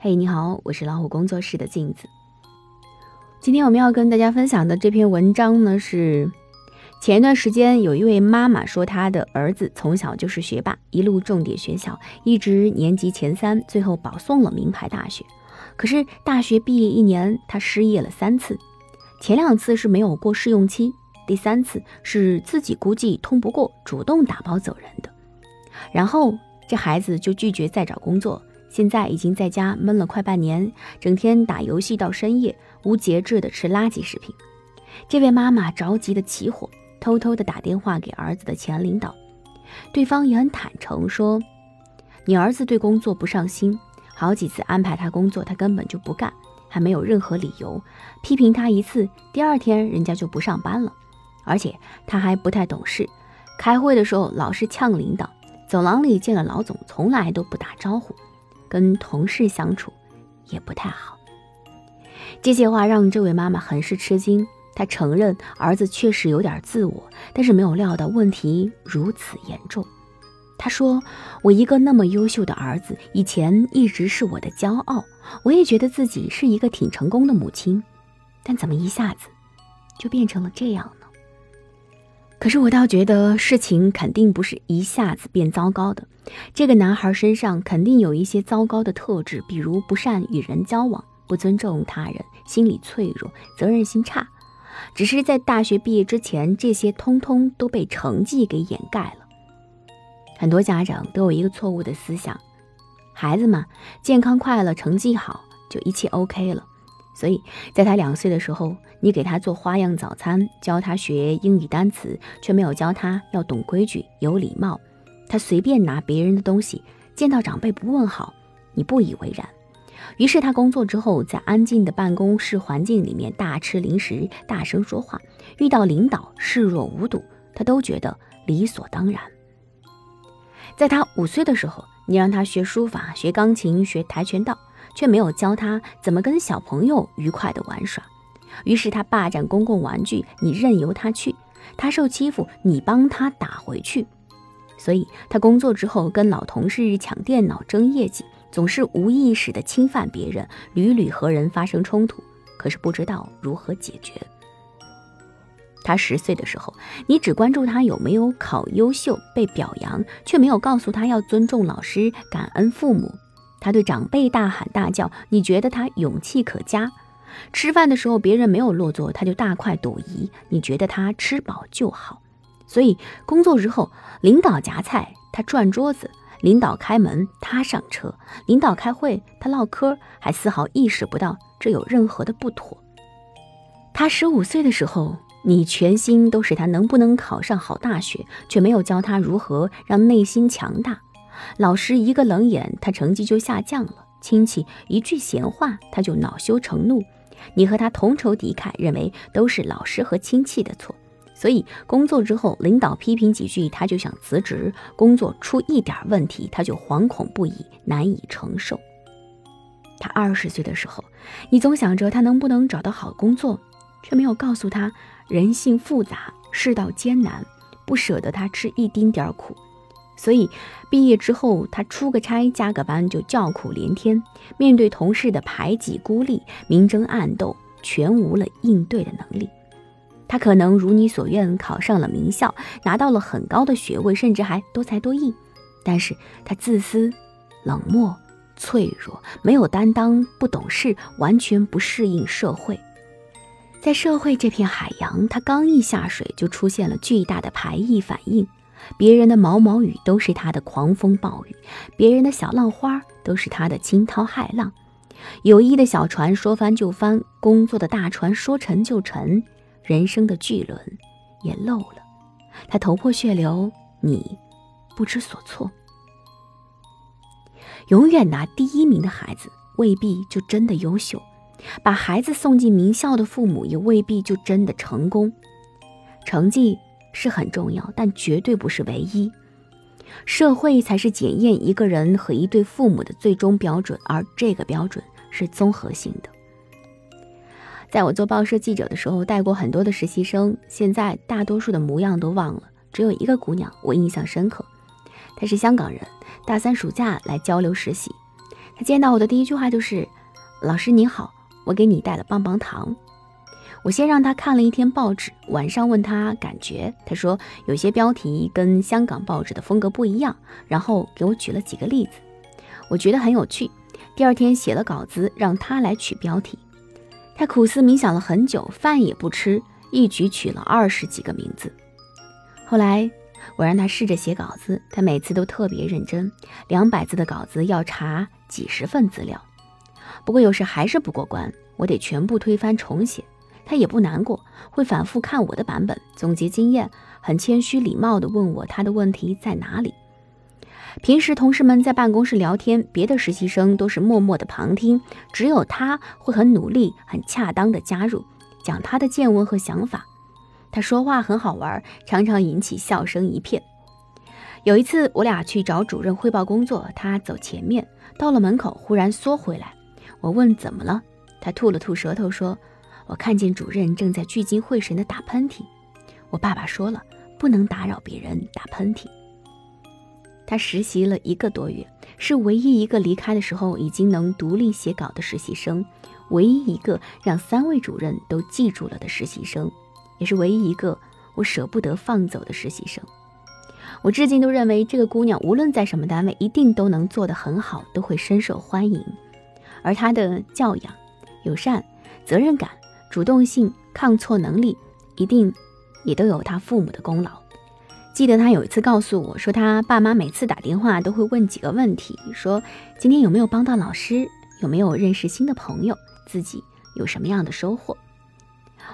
嘿，你好，我是老虎工作室的镜子。今天我们要跟大家分享的这篇文章呢，是前一段时间有一位妈妈说，她的儿子从小就是学霸，一路重点学校，一直年级前三，最后保送了名牌大学。可是大学毕业一年，他失业了三次，前两次是没有过试用期，第三次是自己估计通不过，主动打包走人的。然后这孩子就拒绝再找工作。现在已经在家闷了快半年，整天打游戏到深夜，无节制的吃垃圾食品。这位妈妈着急的起火，偷偷的打电话给儿子的前领导，对方也很坦诚说：“你儿子对工作不上心，好几次安排他工作，他根本就不干，还没有任何理由。批评他一次，第二天人家就不上班了。而且他还不太懂事，开会的时候老是呛领导，走廊里见了老总从来都不打招呼。”跟同事相处也不太好，这些话让这位妈妈很是吃惊。她承认儿子确实有点自我，但是没有料到问题如此严重。她说：“我一个那么优秀的儿子，以前一直是我的骄傲，我也觉得自己是一个挺成功的母亲，但怎么一下子就变成了这样？”可是我倒觉得事情肯定不是一下子变糟糕的。这个男孩身上肯定有一些糟糕的特质，比如不善与人交往、不尊重他人、心理脆弱、责任心差。只是在大学毕业之前，这些通通都被成绩给掩盖了。很多家长都有一个错误的思想：孩子嘛，健康快乐、成绩好，就一切 OK 了。所以，在他两岁的时候，你给他做花样早餐，教他学英语单词，却没有教他要懂规矩、有礼貌。他随便拿别人的东西，见到长辈不问好，你不以为然。于是他工作之后，在安静的办公室环境里面大吃零食、大声说话，遇到领导视若无睹，他都觉得理所当然。在他五岁的时候，你让他学书法、学钢琴、学跆拳道。却没有教他怎么跟小朋友愉快的玩耍，于是他霸占公共玩具，你任由他去；他受欺负，你帮他打回去。所以，他工作之后跟老同事抢电脑争业绩，总是无意识的侵犯别人，屡屡和人发生冲突，可是不知道如何解决。他十岁的时候，你只关注他有没有考优秀、被表扬，却没有告诉他要尊重老师、感恩父母。他对长辈大喊大叫，你觉得他勇气可嘉；吃饭的时候别人没有落座，他就大快朵颐，你觉得他吃饱就好。所以工作之后，领导夹菜他转桌子，领导开门他上车，领导开会他唠嗑，还丝毫意识不到这有任何的不妥。他十五岁的时候，你全心都是他能不能考上好大学，却没有教他如何让内心强大。老师一个冷眼，他成绩就下降了；亲戚一句闲话，他就恼羞成怒。你和他同仇敌忾，认为都是老师和亲戚的错。所以工作之后，领导批评几句，他就想辞职；工作出一点问题，他就惶恐不已，难以承受。他二十岁的时候，你总想着他能不能找到好工作，却没有告诉他人性复杂，世道艰难，不舍得他吃一丁点儿苦。所以，毕业之后，他出个差、加个班就叫苦连天，面对同事的排挤、孤立、明争暗斗，全无了应对的能力。他可能如你所愿考上了名校，拿到了很高的学位，甚至还多才多艺，但是他自私、冷漠、脆弱，没有担当，不懂事，完全不适应社会。在社会这片海洋，他刚一下水，就出现了巨大的排异反应。别人的毛毛雨都是他的狂风暴雨，别人的小浪花都是他的惊涛骇浪。友谊的小船说翻就翻，工作的大船说沉就沉，人生的巨轮也漏了。他头破血流，你不知所措。永远拿第一名的孩子未必就真的优秀，把孩子送进名校的父母也未必就真的成功。成绩。是很重要，但绝对不是唯一。社会才是检验一个人和一对父母的最终标准，而这个标准是综合性的。在我做报社记者的时候，带过很多的实习生，现在大多数的模样都忘了，只有一个姑娘我印象深刻。她是香港人，大三暑假来交流实习。她见到我的第一句话就是：“老师你好，我给你带了棒棒糖。”我先让他看了一天报纸，晚上问他感觉，他说有些标题跟香港报纸的风格不一样，然后给我举了几个例子，我觉得很有趣。第二天写了稿子，让他来取标题。他苦思冥想了很久，饭也不吃，一举取了二十几个名字。后来我让他试着写稿子，他每次都特别认真，两百字的稿子要查几十份资料。不过有时还是不过关，我得全部推翻重写。他也不难过，会反复看我的版本，总结经验，很谦虚礼貌地问我他的问题在哪里。平时同事们在办公室聊天，别的实习生都是默默的旁听，只有他会很努力、很恰当的加入，讲他的见闻和想法。他说话很好玩，常常引起笑声一片。有一次，我俩去找主任汇报工作，他走前面，到了门口忽然缩回来。我问怎么了，他吐了吐舌头说。我看见主任正在聚精会神的打喷嚏，我爸爸说了，不能打扰别人打喷嚏。他实习了一个多月，是唯一一个离开的时候已经能独立写稿的实习生，唯一一个让三位主任都记住了的实习生，也是唯一一个我舍不得放走的实习生。我至今都认为这个姑娘无论在什么单位，一定都能做得很好，都会深受欢迎。而她的教养、友善、责任感。主动性、抗挫能力，一定也都有他父母的功劳。记得他有一次告诉我说，他爸妈每次打电话都会问几个问题，说今天有没有帮到老师，有没有认识新的朋友，自己有什么样的收获。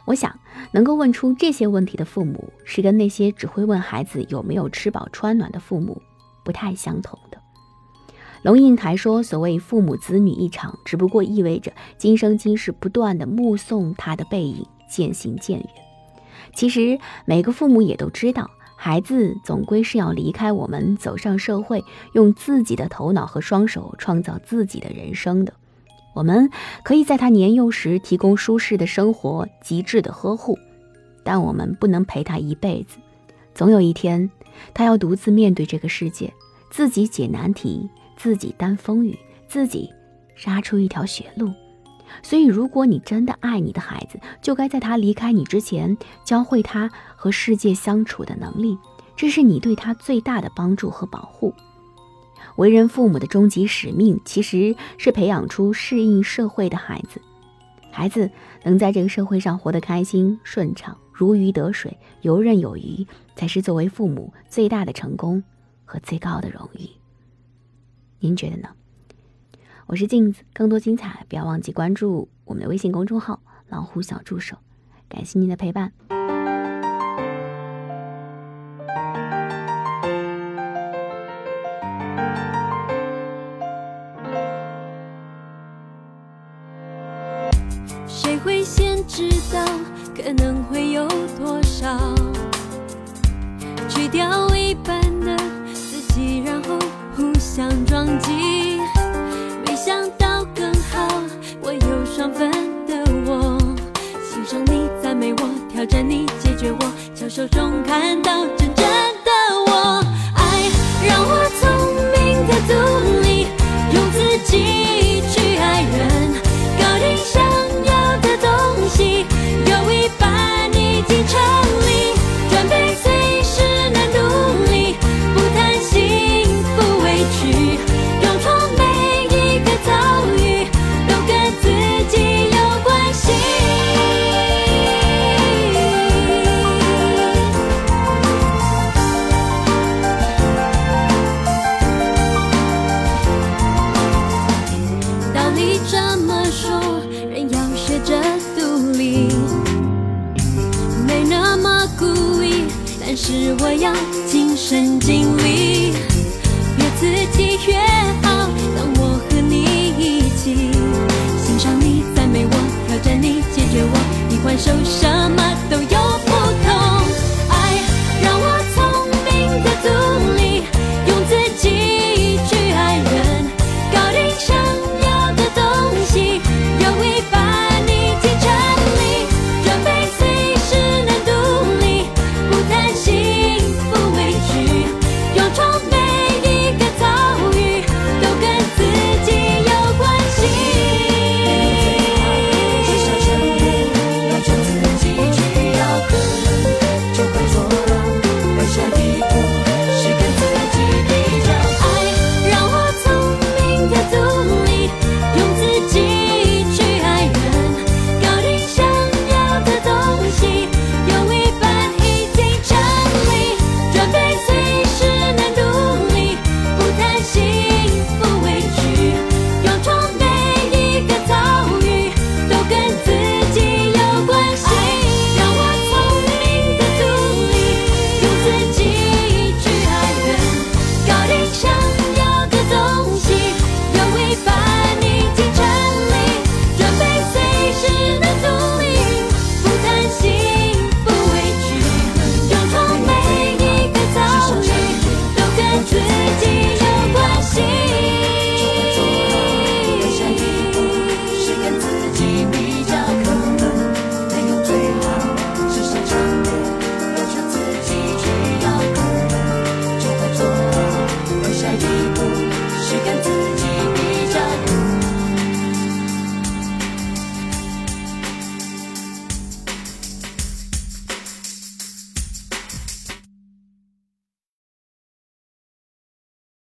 我想，能够问出这些问题的父母，是跟那些只会问孩子有没有吃饱穿暖的父母不太相同的。龙应台说：“所谓父母子女一场，只不过意味着今生今世不断的目送他的背影渐行渐远。其实每个父母也都知道，孩子总归是要离开我们，走上社会，用自己的头脑和双手创造自己的人生的。我们可以在他年幼时提供舒适的生活、极致的呵护，但我们不能陪他一辈子。总有一天，他要独自面对这个世界，自己解难题。”自己担风雨，自己杀出一条血路。所以，如果你真的爱你的孩子，就该在他离开你之前，教会他和世界相处的能力。这是你对他最大的帮助和保护。为人父母的终极使命，其实是培养出适应社会的孩子。孩子能在这个社会上活得开心、顺畅、如鱼得水、游刃有余，才是作为父母最大的成功和最高的荣誉。您觉得呢？我是镜子，更多精彩不要忘记关注我们的微信公众号“老虎小助手”。感谢您的陪伴。谁会先知道可能会有多少？去掉一半的自己，然后。互相撞击，没想到更好。我有双份的我，欣赏你，赞美我，挑战你，解决我，巧手中看到真是我要亲身经历，越刺激越好。当我和你一起欣赏你，赞美我，挑战你，解决我，你换手什么都有。